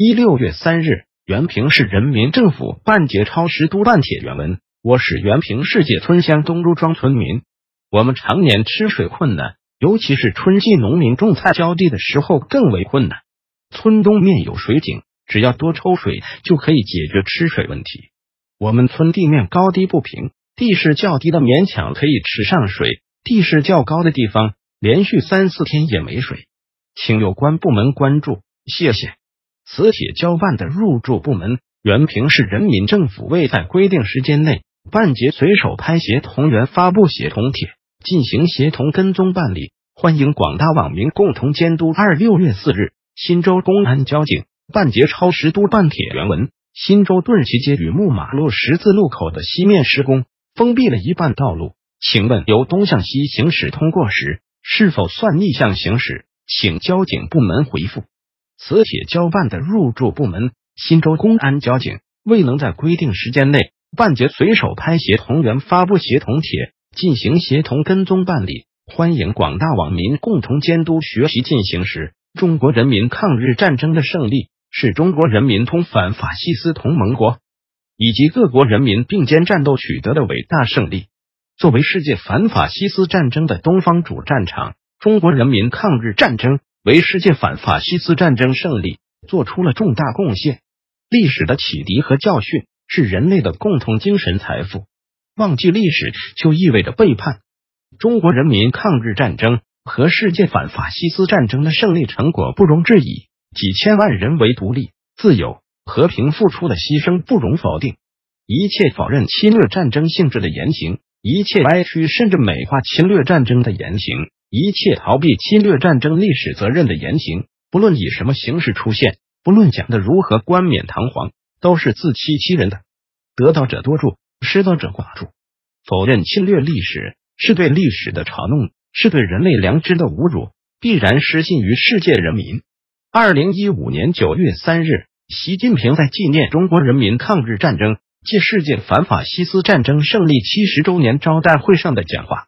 一六月三日，原平市人民政府办节超时督办帖原文。我是原平世界村乡东朱庄村民，我们常年吃水困难，尤其是春季农民种菜浇地的时候更为困难。村东面有水井，只要多抽水就可以解决吃水问题。我们村地面高低不平，地势较低的勉强可以吃上水，地势较高的地方连续三四天也没水，请有关部门关注，谢谢。磁铁交办的入驻部门，原平市人民政府未在规定时间内办结随手拍协同员发布协同帖，进行协同跟踪办理，欢迎广大网民共同监督。二六月四日，新州公安交警办结超时督办帖原文：新州顿旗街与木马路十字路口的西面施工，封闭了一半道路，请问由东向西行驶通过时，是否算逆向行驶？请交警部门回复。磁铁交办的入驻部门新州公安交警未能在规定时间内办结随手拍协同员发布协同帖，进行协同跟踪办理，欢迎广大网民共同监督学习进行时。中国人民抗日战争的胜利是中国人民同反法西斯同盟国以及各国人民并肩战斗取得的伟大胜利。作为世界反法西斯战争的东方主战场，中国人民抗日战争。为世界反法西斯战争胜利做出了重大贡献。历史的启迪和教训是人类的共同精神财富。忘记历史就意味着背叛。中国人民抗日战争和世界反法西斯战争的胜利成果不容置疑，几千万人为独立、自由、和平付出的牺牲不容否定。一切否认侵略战争性质的言行，一切歪曲甚至美化侵略战争的言行。一切逃避侵略战争历史责任的言行，不论以什么形式出现，不论讲的如何冠冕堂皇，都是自欺欺人的。得道者多助，失道者寡助。否认侵略历史，是对历史的嘲弄，是对人类良知的侮辱，必然失信于世界人民。二零一五年九月三日，习近平在纪念中国人民抗日战争暨世界反法西斯战争胜利七十周年招待会上的讲话。